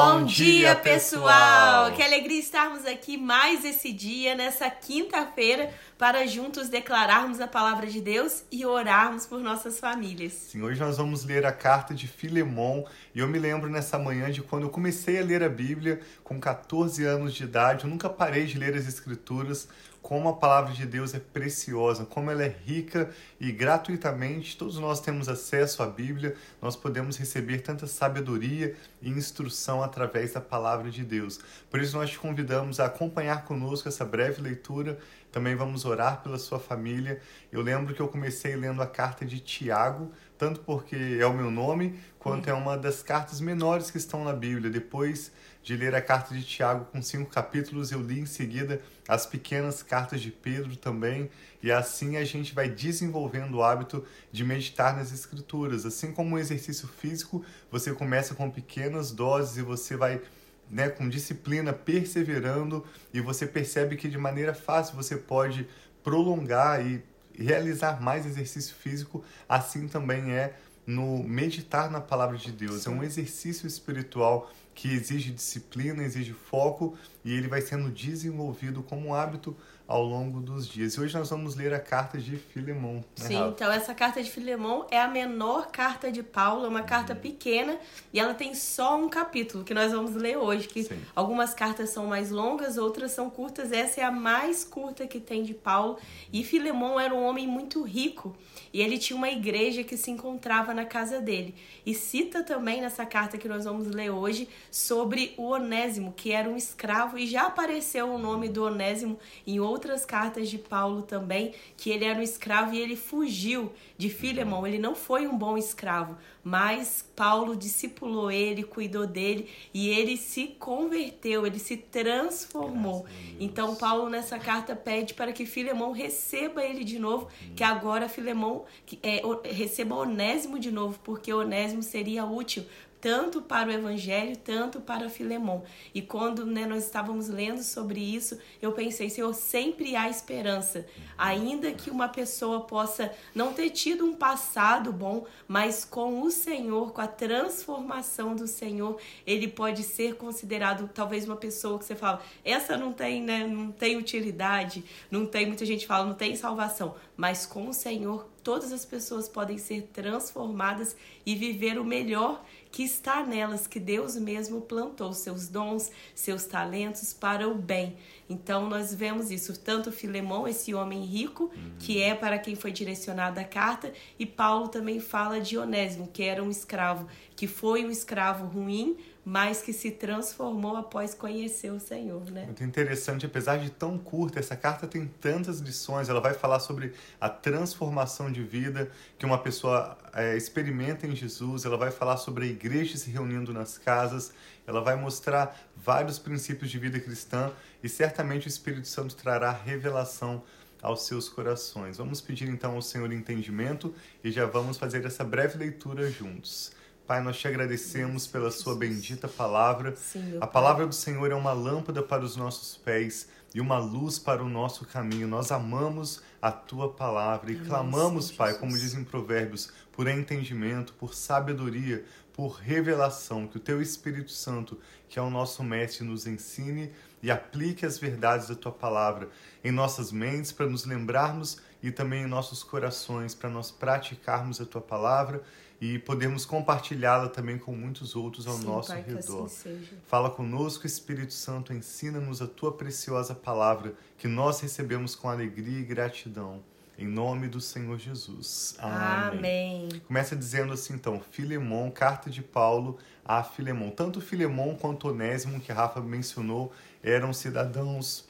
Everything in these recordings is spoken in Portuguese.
Bom dia, pessoal! Que alegria estarmos aqui mais esse dia, nessa quinta-feira, para juntos declararmos a palavra de Deus e orarmos por nossas famílias. Sim, hoje nós vamos ler a carta de Filemon e eu me lembro nessa manhã de quando eu comecei a ler a Bíblia com 14 anos de idade. Eu nunca parei de ler as Escrituras, como a palavra de Deus é preciosa, como ela é rica e gratuitamente todos nós temos acesso à Bíblia, nós podemos receber tanta sabedoria e instrução através da palavra de Deus. Por isso nós te convidamos a acompanhar conosco essa breve leitura. Também vamos orar pela sua família. Eu lembro que eu comecei lendo a carta de Tiago, tanto porque é o meu nome, quanto é uma das cartas menores que estão na Bíblia. Depois de ler a carta de Tiago com cinco capítulos, eu li em seguida as pequenas cartas de Pedro também, e assim a gente vai desenvolvendo o hábito de meditar nas Escrituras. Assim como um exercício físico, você começa com pequenas doses e você vai né, com disciplina, perseverando, e você percebe que de maneira fácil você pode prolongar e realizar mais exercício físico, assim também é no meditar na palavra de Deus. Sim. É um exercício espiritual que exige disciplina, exige foco e ele vai sendo desenvolvido como um hábito ao longo dos dias. E hoje nós vamos ler a carta de Filemon. Né, Sim, Rafa? então essa carta de Filemon é a menor carta de Paulo, é uma carta uhum. pequena e ela tem só um capítulo que nós vamos ler hoje. Que Sim. algumas cartas são mais longas, outras são curtas. Essa é a mais curta que tem de Paulo. E Filemon era um homem muito rico e ele tinha uma igreja que se encontrava na casa dele. E cita também nessa carta que nós vamos ler hoje sobre o Onésimo, que era um escravo e já apareceu o nome do Onésimo em outro outras cartas de Paulo também, que ele era um escravo e ele fugiu de Filemão. Ele não foi um bom escravo, mas Paulo discipulou ele, cuidou dele e ele se converteu, ele se transformou. Então Paulo nessa carta pede para que Filemão receba ele de novo, que agora Filemão é, receba Onésimo de novo, porque Onésimo seria útil tanto para o Evangelho, tanto para Filemon. E quando né, nós estávamos lendo sobre isso, eu pensei, Senhor, sempre há esperança. Ainda que uma pessoa possa não ter tido um passado bom, mas com o Senhor, com a transformação do Senhor, ele pode ser considerado talvez uma pessoa que você fala, essa não tem, né, não tem utilidade, não tem, muita gente fala, não tem salvação. Mas com o Senhor, todas as pessoas podem ser transformadas e viver o melhor que está nelas, que Deus mesmo plantou seus dons, seus talentos para o bem. Então nós vemos isso, tanto Filemão, esse homem rico, uhum. que é para quem foi direcionada a carta, e Paulo também fala de Onésimo, que era um escravo, que foi um escravo ruim, mas que se transformou após conhecer o Senhor, né? Muito interessante, apesar de tão curta, essa carta tem tantas lições. Ela vai falar sobre a transformação de vida que uma pessoa é, experimenta em Jesus. Ela vai falar sobre a igreja se reunindo nas casas. Ela vai mostrar vários princípios de vida cristã e certamente o Espírito Santo trará revelação aos seus corações. Vamos pedir então ao Senhor entendimento e já vamos fazer essa breve leitura juntos. Pai, nós te agradecemos pela Sua bendita palavra. A palavra do Senhor é uma lâmpada para os nossos pés e uma luz para o nosso caminho. Nós amamos a Tua palavra e clamamos, Pai, como dizem Provérbios, por entendimento, por sabedoria, por revelação, que o Teu Espírito Santo, que é o nosso Mestre, nos ensine e aplique as verdades da Tua palavra em nossas mentes para nos lembrarmos e também em nossos corações para nós praticarmos a Tua palavra e podemos compartilhá-la também com muitos outros ao Sim, nosso pai, redor. Assim Fala conosco, Espírito Santo, ensina-nos a tua preciosa palavra que nós recebemos com alegria e gratidão. Em nome do Senhor Jesus. Amém. Amém. Começa dizendo assim, então, Filemon, carta de Paulo a Filemon. Tanto Filemon quanto Onésimo, que a Rafa mencionou, eram cidadãos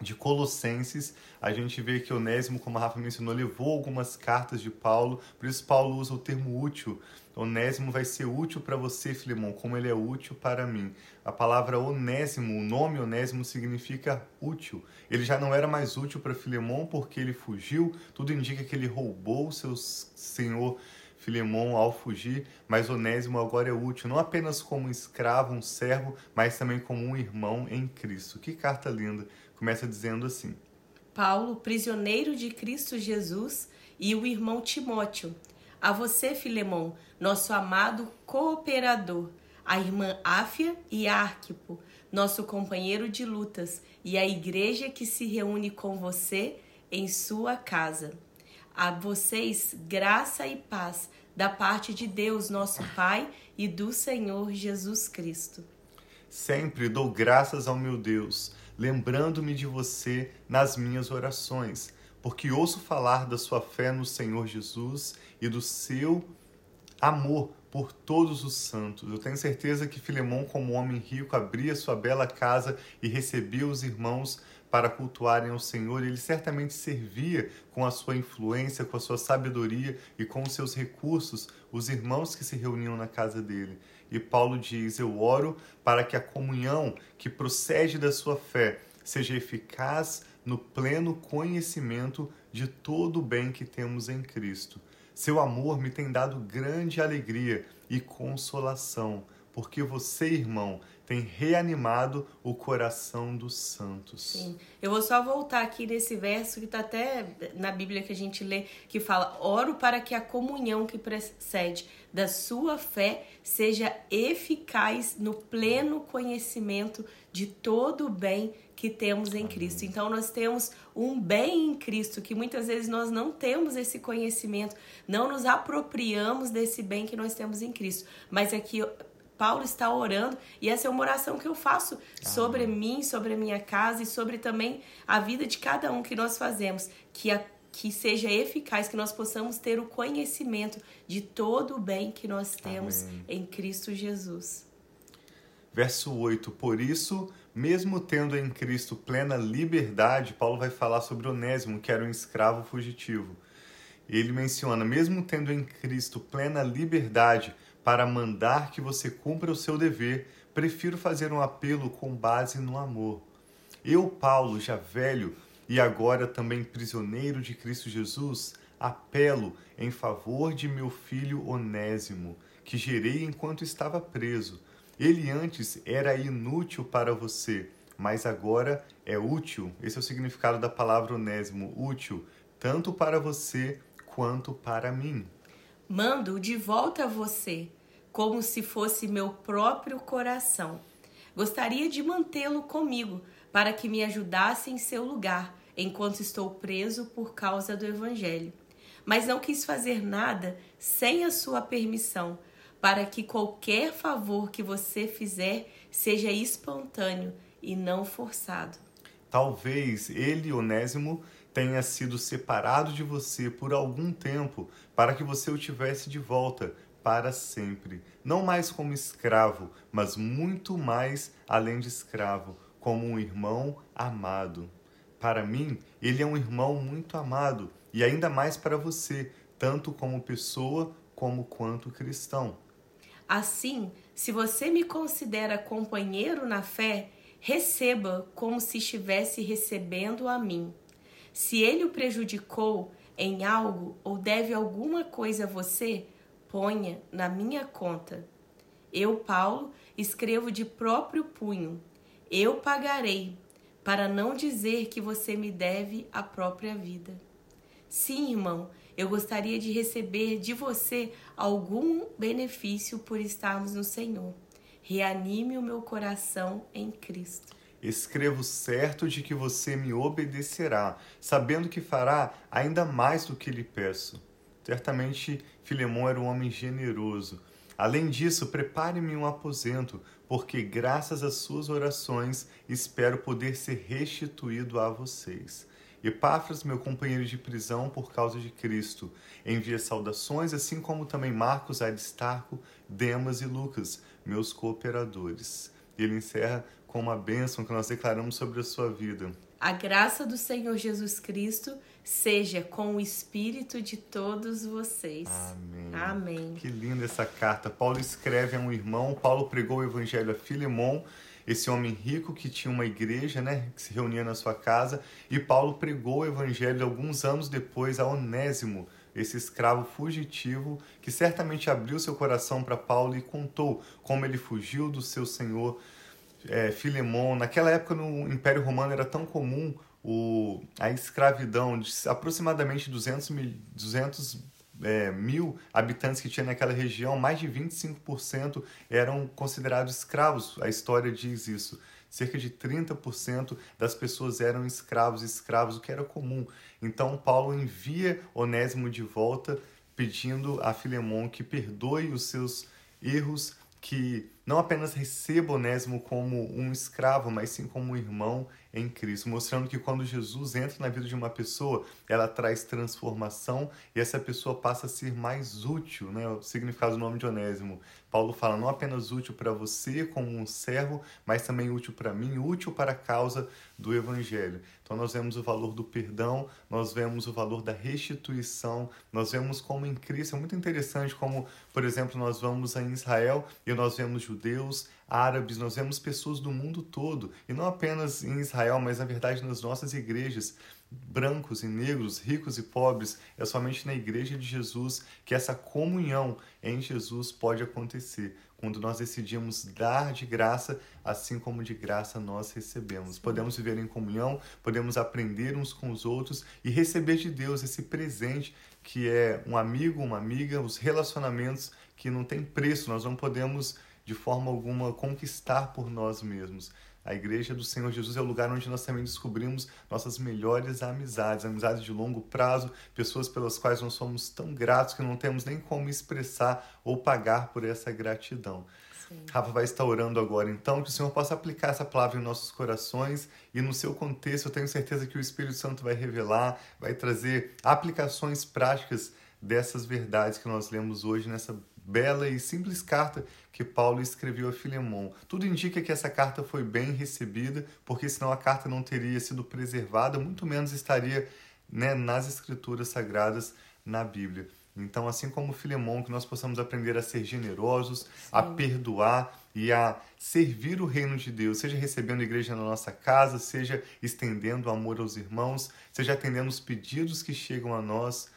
de Colossenses, a gente vê que Onésimo, como a Rafa mencionou, levou algumas cartas de Paulo, por isso Paulo usa o termo útil. Onésimo vai ser útil para você, Filemão, como ele é útil para mim. A palavra Onésimo, o nome Onésimo significa útil. Ele já não era mais útil para Filemão porque ele fugiu, tudo indica que ele roubou seu senhor Filemão ao fugir, mas Onésimo agora é útil, não apenas como um escravo, um servo, mas também como um irmão em Cristo. Que carta linda! Começa dizendo assim: Paulo, prisioneiro de Cristo Jesus, e o irmão Timóteo. A você, Filemão, nosso amado cooperador, a irmã Áfia e Arquipo, nosso companheiro de lutas, e a igreja que se reúne com você em sua casa. A vocês graça e paz da parte de Deus, nosso Pai, e do Senhor Jesus Cristo. Sempre dou graças ao meu Deus, lembrando-me de você nas minhas orações, porque ouço falar da sua fé no Senhor Jesus e do seu amor por todos os santos. Eu tenho certeza que Filemão, como homem rico, abria sua bela casa e recebia os irmãos para cultuarem ao Senhor. Ele certamente servia com a sua influência, com a sua sabedoria e com os seus recursos os irmãos que se reuniam na casa dele. E Paulo diz: Eu oro para que a comunhão que procede da sua fé seja eficaz no pleno conhecimento de todo o bem que temos em Cristo. Seu amor me tem dado grande alegria e consolação, porque você, irmão, tem reanimado o coração dos santos. Sim. Eu vou só voltar aqui nesse verso que está até na Bíblia que a gente lê, que fala: Oro para que a comunhão que precede da sua fé seja eficaz no pleno conhecimento de todo o bem que temos em Cristo. Então nós temos um bem em Cristo que muitas vezes nós não temos esse conhecimento, não nos apropriamos desse bem que nós temos em Cristo. Mas aqui Paulo está orando e essa é uma oração que eu faço sobre mim, sobre a minha casa e sobre também a vida de cada um que nós fazemos, que a que seja eficaz, que nós possamos ter o conhecimento de todo o bem que nós temos Amém. em Cristo Jesus. Verso 8: Por isso, mesmo tendo em Cristo plena liberdade, Paulo vai falar sobre Onésimo, que era um escravo fugitivo. Ele menciona: mesmo tendo em Cristo plena liberdade para mandar que você cumpra o seu dever, prefiro fazer um apelo com base no amor. Eu, Paulo, já velho e agora também prisioneiro de Cristo Jesus, apelo em favor de meu filho Onésimo, que gerei enquanto estava preso ele antes era inútil para você, mas agora é útil. Esse é o significado da palavra onésimo, útil, tanto para você quanto para mim. Mando de volta a você, como se fosse meu próprio coração. Gostaria de mantê-lo comigo, para que me ajudasse em seu lugar, enquanto estou preso por causa do Evangelho. Mas não quis fazer nada sem a sua permissão para que qualquer favor que você fizer seja espontâneo e não forçado. Talvez ele, Onésimo, tenha sido separado de você por algum tempo para que você o tivesse de volta para sempre, não mais como escravo, mas muito mais além de escravo, como um irmão amado. Para mim, ele é um irmão muito amado e ainda mais para você, tanto como pessoa como quanto cristão. Assim, se você me considera companheiro na fé, receba como se estivesse recebendo a mim. Se ele o prejudicou em algo ou deve alguma coisa a você, ponha na minha conta. Eu, Paulo, escrevo de próprio punho. Eu pagarei, para não dizer que você me deve a própria vida. Sim, irmão, eu gostaria de receber de você algum benefício por estarmos no Senhor. Reanime o meu coração em Cristo. Escrevo certo de que você me obedecerá, sabendo que fará ainda mais do que lhe peço. Certamente, Filemão era um homem generoso. Além disso, prepare-me um aposento, porque graças às suas orações espero poder ser restituído a vocês. Epáfras, meu companheiro de prisão por causa de Cristo, envia saudações, assim como também Marcos, Aristarco, Demas e Lucas, meus cooperadores. Ele encerra com uma bênção que nós declaramos sobre a sua vida. A graça do Senhor Jesus Cristo seja com o espírito de todos vocês. Amém. Amém. Que linda essa carta. Paulo escreve a um irmão, Paulo pregou o evangelho a Filemon, esse homem rico que tinha uma igreja, né, que se reunia na sua casa, e Paulo pregou o evangelho alguns anos depois a Onésimo, esse escravo fugitivo que certamente abriu seu coração para Paulo e contou como ele fugiu do seu senhor é, Filemon. Naquela época no Império Romano era tão comum o, a escravidão de aproximadamente 200, mil, 200 é, mil habitantes que tinha naquela região, mais de 25% eram considerados escravos. A história diz isso. Cerca de 30% das pessoas eram escravos, escravos, o que era comum. Então, Paulo envia Onésimo de volta, pedindo a Filemon que perdoe os seus erros, que não apenas receba Onésimo como um escravo, mas sim como um irmão em Cristo, mostrando que quando Jesus entra na vida de uma pessoa, ela traz transformação e essa pessoa passa a ser mais útil, né? O significado do nome de Onésimo. Paulo fala não apenas útil para você como um servo, mas também útil para mim, útil para a causa do evangelho. Então nós vemos o valor do perdão, nós vemos o valor da restituição, nós vemos como em Cristo é muito interessante como, por exemplo, nós vamos em Israel e nós vemos árabes, nós vemos pessoas do mundo todo, e não apenas em Israel, mas na verdade nas nossas igrejas, brancos e negros, ricos e pobres, é somente na igreja de Jesus que essa comunhão em Jesus pode acontecer, quando nós decidimos dar de graça, assim como de graça nós recebemos. Podemos viver em comunhão, podemos aprender uns com os outros e receber de Deus esse presente que é um amigo, uma amiga, os relacionamentos que não tem preço, nós não podemos de forma alguma conquistar por nós mesmos. A igreja do Senhor Jesus é o lugar onde nós também descobrimos nossas melhores amizades, amizades de longo prazo, pessoas pelas quais nós somos tão gratos que não temos nem como expressar ou pagar por essa gratidão. Sim. Rafa vai estar orando agora, então, que o Senhor possa aplicar essa palavra em nossos corações e no seu contexto. Eu tenho certeza que o Espírito Santo vai revelar, vai trazer aplicações práticas dessas verdades que nós lemos hoje nessa bela e simples carta que Paulo escreveu a Filemon. Tudo indica que essa carta foi bem recebida, porque senão a carta não teria sido preservada, muito menos estaria né, nas escrituras sagradas na Bíblia. Então, assim como Filemon, que nós possamos aprender a ser generosos, Sim. a perdoar e a servir o reino de Deus, seja recebendo a igreja na nossa casa, seja estendendo o amor aos irmãos, seja atendendo os pedidos que chegam a nós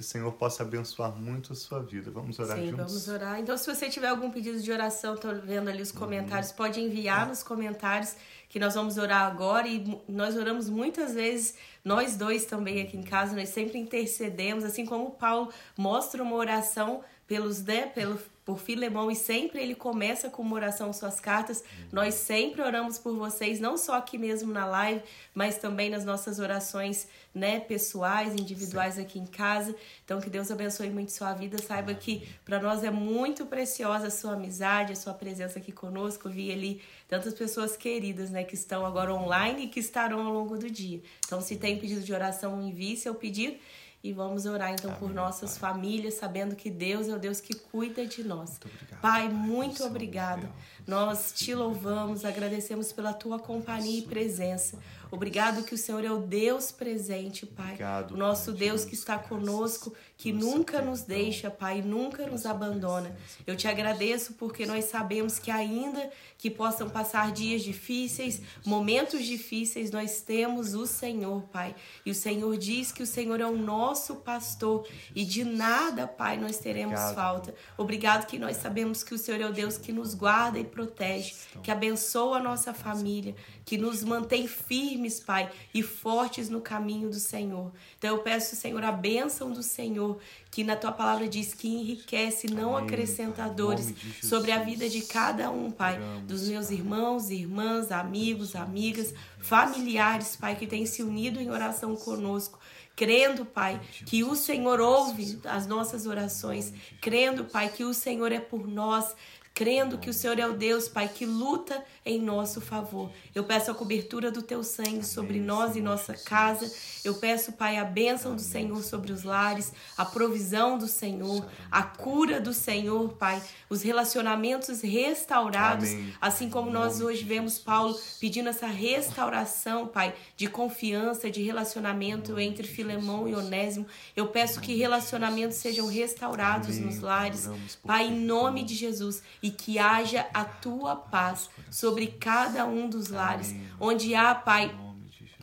que o Senhor possa abençoar muito a sua vida. Vamos orar Sim, juntos? vamos orar. Então, se você tiver algum pedido de oração, estou vendo ali os comentários, uhum. pode enviar nos comentários que nós vamos orar agora. E nós oramos muitas vezes, nós dois também aqui em casa, nós sempre intercedemos, assim como o Paulo mostra uma oração pelos, né, pelo, por Filemão e sempre ele começa com uma oração suas cartas. Nós sempre oramos por vocês, não só aqui mesmo na live, mas também nas nossas orações, né, pessoais, individuais Sim. aqui em casa. Então que Deus abençoe muito sua vida. Saiba que para nós é muito preciosa a sua amizade, a sua presença aqui conosco. Eu vi ali tantas pessoas queridas, né, que estão agora online e que estarão ao longo do dia. Então se tem pedido de oração, envie seu pedido e vamos orar então Amém, por nossas pai. famílias, sabendo que Deus é o Deus que cuida de nós. Muito obrigado, pai, pai, muito obrigado. Nós te louvamos, agradecemos pela tua companhia e presença. Obrigado que o Senhor é o Deus presente, Pai. Obrigado, o nosso pai, Deus que está conosco, que nunca nos deixa, Pai, nunca nos abandona. Eu te agradeço porque nós sabemos que ainda que possam passar dias difíceis, momentos difíceis, nós temos o Senhor, Pai. E o Senhor diz que o Senhor é o nosso pastor e de nada, Pai, nós teremos falta. Obrigado que nós sabemos que o Senhor é o Deus que nos guarda e protege, que abençoa a nossa família, que nos mantém firmes, Pai, e fortes no caminho do Senhor. Então eu peço, Senhor, a bênção do Senhor, que na tua palavra diz que enriquece, não Amém, acrescentadores, sobre a vida de cada um, Pai, dos meus irmãos, irmãs, amigos, amigas, familiares, Pai, que têm se unido em oração conosco crendo, Pai, que o Senhor ouve as nossas orações, crendo, Pai, que o Senhor é por nós, crendo que o Senhor é o Deus, Pai, que luta em nosso favor. Eu peço a cobertura do teu sangue sobre nós e nossa casa. Eu peço, Pai, a bênção do Senhor sobre os lares, a provisão do Senhor, a cura do Senhor, Pai, os relacionamentos restaurados, assim como nós hoje vemos Paulo pedindo essa restauração, Pai, de confiança, de relacionamento entre Filemão e Onésimo. Eu peço que relacionamentos sejam restaurados nos lares, Pai, em nome de Jesus e que haja a tua paz sobre cada um dos lares, onde há, Pai,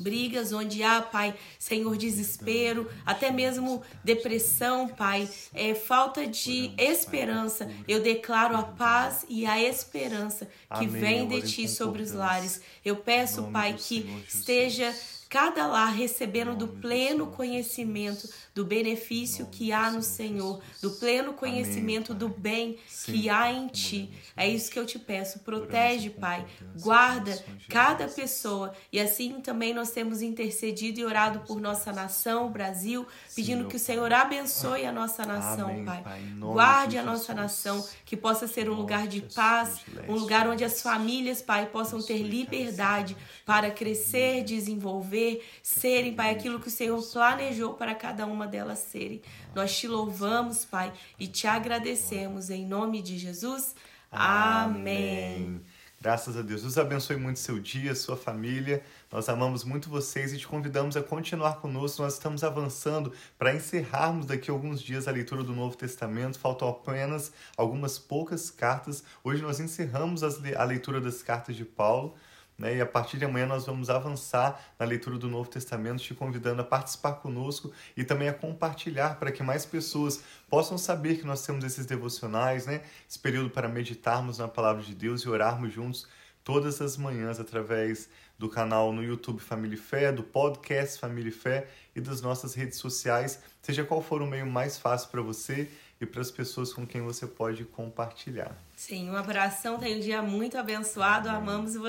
brigas, onde há, Pai, Senhor, desespero, até mesmo depressão, Pai, é, falta de esperança. Eu declaro a paz e a esperança que vem de Ti sobre os lares. Eu peço, Pai, que esteja cada lar recebendo do pleno conhecimento do benefício que há no Senhor, do pleno conhecimento do bem que há em ti. É isso que eu te peço. Protege, Pai. Guarda cada pessoa. E assim também nós temos intercedido e orado por nossa nação, Brasil, pedindo que o Senhor abençoe a nossa nação, Pai. Guarde a nossa nação, que possa ser um lugar de paz, um lugar onde as famílias, Pai, possam ter liberdade para crescer, desenvolver, serem, Pai, aquilo que o Senhor planejou para cada uma delas serem. Nós te louvamos, Pai, e te agradecemos em nome de Jesus. Amém. Graças a Deus. Deus abençoe muito seu dia, sua família. Nós amamos muito vocês e te convidamos a continuar conosco. Nós estamos avançando para encerrarmos daqui a alguns dias a leitura do Novo Testamento. Faltam apenas algumas poucas cartas. Hoje nós encerramos a leitura das cartas de Paulo. Né? E a partir de amanhã nós vamos avançar na leitura do Novo Testamento, te convidando a participar conosco e também a compartilhar para que mais pessoas possam saber que nós temos esses devocionais, né? esse período para meditarmos na palavra de Deus e orarmos juntos todas as manhãs através do canal no YouTube Família Fé, do podcast Família Fé e das nossas redes sociais, seja qual for o meio mais fácil para você e para as pessoas com quem você pode compartilhar. Sim, um abração, tenha um dia muito abençoado, amamos você.